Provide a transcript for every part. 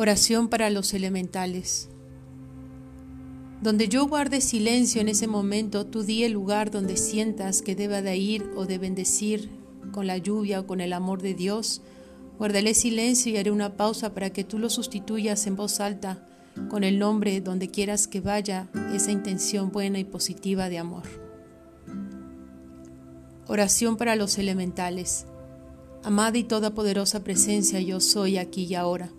Oración para los elementales. Donde yo guarde silencio en ese momento, tú di el lugar donde sientas que deba de ir o de bendecir con la lluvia o con el amor de Dios. Guardaré silencio y haré una pausa para que tú lo sustituyas en voz alta con el nombre donde quieras que vaya esa intención buena y positiva de amor. Oración para los elementales. Amada y todopoderosa presencia, yo soy aquí y ahora.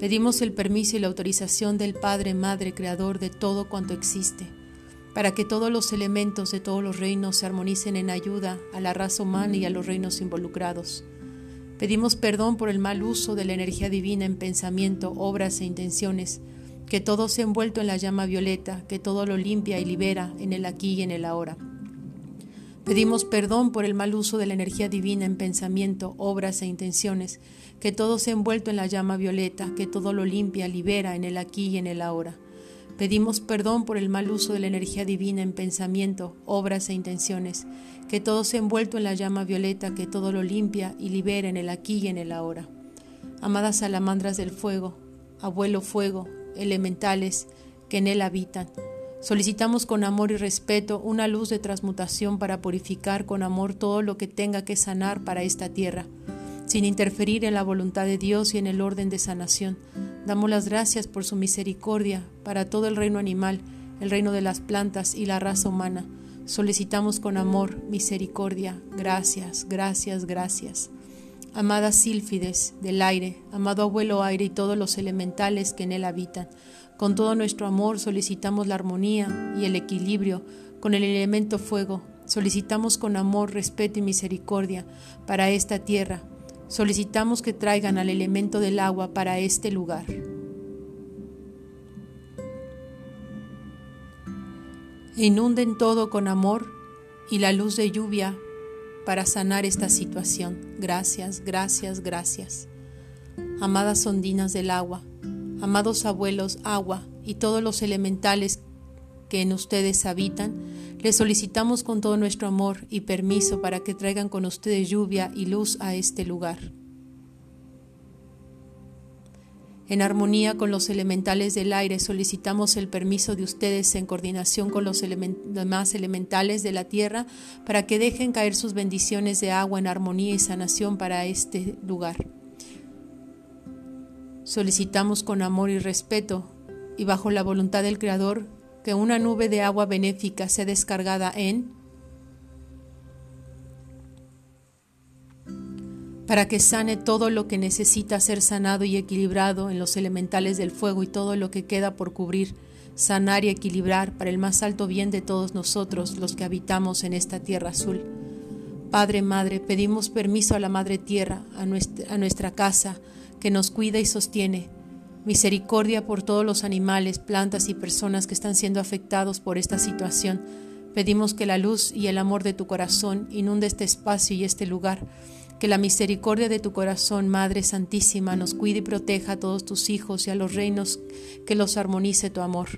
Pedimos el permiso y la autorización del Padre, Madre, Creador de todo cuanto existe, para que todos los elementos de todos los reinos se armonicen en ayuda a la raza humana y a los reinos involucrados. Pedimos perdón por el mal uso de la energía divina en pensamiento, obras e intenciones, que todo sea envuelto en la llama violeta, que todo lo limpia y libera en el aquí y en el ahora. Pedimos perdón por el mal uso de la energía divina en pensamiento, obras e intenciones, que todo sea envuelto en la llama violeta, que todo lo limpia, libera en el aquí y en el ahora. Pedimos perdón por el mal uso de la energía divina en pensamiento, obras e intenciones, que todo sea envuelto en la llama violeta, que todo lo limpia y libera en el aquí y en el ahora. Amadas salamandras del fuego, abuelo fuego, elementales que en él habitan, Solicitamos con amor y respeto una luz de transmutación para purificar con amor todo lo que tenga que sanar para esta tierra, sin interferir en la voluntad de Dios y en el orden de sanación. Damos las gracias por su misericordia para todo el reino animal, el reino de las plantas y la raza humana. Solicitamos con amor, misericordia, gracias, gracias, gracias. Amada sílfides del aire, amado abuelo aire y todos los elementales que en él habitan, con todo nuestro amor solicitamos la armonía y el equilibrio con el elemento fuego. Solicitamos con amor, respeto y misericordia para esta tierra. Solicitamos que traigan al elemento del agua para este lugar. inunden todo con amor y la luz de lluvia para sanar esta situación. Gracias, gracias, gracias. Amadas ondinas del agua, Amados abuelos, agua y todos los elementales que en ustedes habitan, les solicitamos con todo nuestro amor y permiso para que traigan con ustedes lluvia y luz a este lugar. En armonía con los elementales del aire, solicitamos el permiso de ustedes en coordinación con los demás elementales de la tierra para que dejen caer sus bendiciones de agua en armonía y sanación para este lugar. Solicitamos con amor y respeto y bajo la voluntad del Creador que una nube de agua benéfica sea descargada en para que sane todo lo que necesita ser sanado y equilibrado en los elementales del fuego y todo lo que queda por cubrir, sanar y equilibrar para el más alto bien de todos nosotros los que habitamos en esta tierra azul. Padre, Madre, pedimos permiso a la Madre Tierra, a nuestra, casa, que nos cuida y sostiene. Misericordia por todos los animales, plantas y personas que están siendo afectados por esta situación. Pedimos que la luz y el amor de tu corazón inunde este espacio y este lugar. Que la misericordia de tu corazón, Madre Santísima, nos cuide y proteja a todos tus hijos y a los reinos, que los armonice tu amor.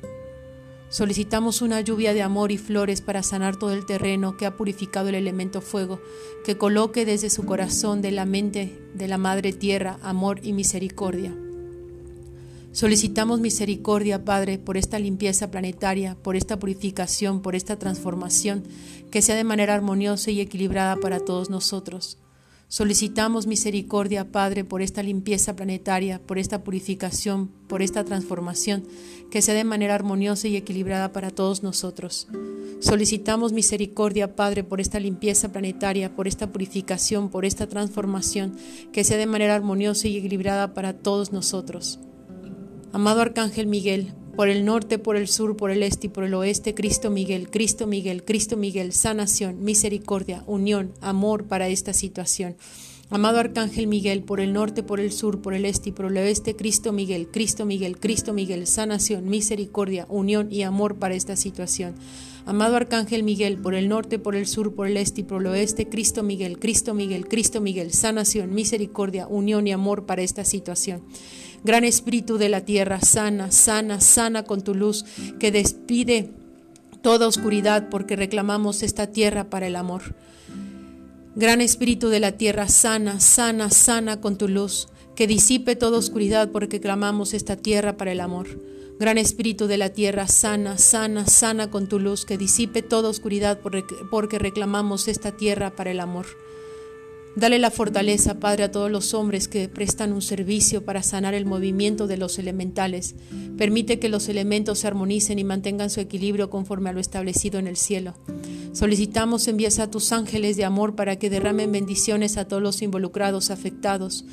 Solicitamos una lluvia de amor y flores para sanar todo el terreno que ha purificado el elemento fuego, que coloque desde su corazón de la mente de la Madre Tierra amor y misericordia. Solicitamos misericordia, Padre, por esta limpieza planetaria, por esta purificación, por esta transformación, que sea de manera armoniosa y equilibrada para todos nosotros. Solicitamos misericordia, Padre, por esta limpieza planetaria, por esta purificación, por esta transformación, que sea de manera armoniosa y equilibrada para todos nosotros. Solicitamos misericordia, Padre, por esta limpieza planetaria, por esta purificación, por esta transformación, que sea de manera armoniosa y equilibrada para todos nosotros. Amado Arcángel Miguel, por el norte, por el sur, por el este y por el oeste, Cristo Miguel, Cristo Miguel, Cristo Miguel, sanación, misericordia, unión, amor para esta situación. Amado Arcángel Miguel, por el norte, por el sur, por el este y por el oeste, Cristo Miguel, Cristo Miguel, Cristo Miguel, sanación, misericordia, unión y amor para esta situación. Amado Arcángel Miguel, por el norte, por el sur, por el este y por el oeste, Cristo Miguel, Cristo Miguel, Cristo Miguel, sanación, misericordia, unión y amor para esta situación. Gran Espíritu de la tierra, sana, sana, sana con tu luz, que despide toda oscuridad porque reclamamos esta tierra para el amor. Gran Espíritu de la tierra, sana, sana, sana con tu luz, que disipe toda oscuridad porque clamamos esta tierra para el amor. Gran Espíritu de la tierra, sana, sana, sana con tu luz, que disipe toda oscuridad porque reclamamos esta tierra para el amor. Dale la fortaleza, Padre, a todos los hombres que prestan un servicio para sanar el movimiento de los elementales. Permite que los elementos se armonicen y mantengan su equilibrio conforme a lo establecido en el cielo. Solicitamos envías a tus ángeles de amor para que derramen bendiciones a todos los involucrados, afectados,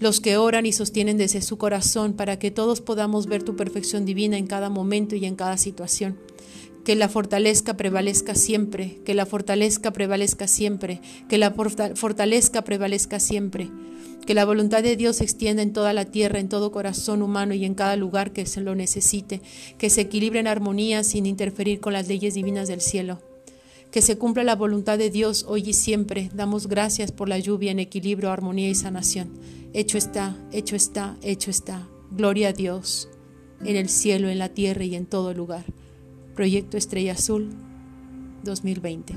los que oran y sostienen desde su corazón para que todos podamos ver tu perfección divina en cada momento y en cada situación. Que la fortalezca prevalezca siempre, que la fortalezca prevalezca siempre, que la fortalezca prevalezca siempre, que la voluntad de Dios se extienda en toda la tierra, en todo corazón humano y en cada lugar que se lo necesite, que se equilibre en armonía sin interferir con las leyes divinas del cielo. Que se cumpla la voluntad de Dios hoy y siempre. Damos gracias por la lluvia en equilibrio, armonía y sanación. Hecho está, hecho está, hecho está. Gloria a Dios en el cielo, en la tierra y en todo lugar. Proyecto Estrella Azul 2020.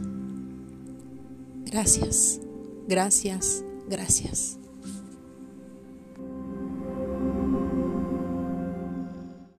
Gracias, gracias, gracias.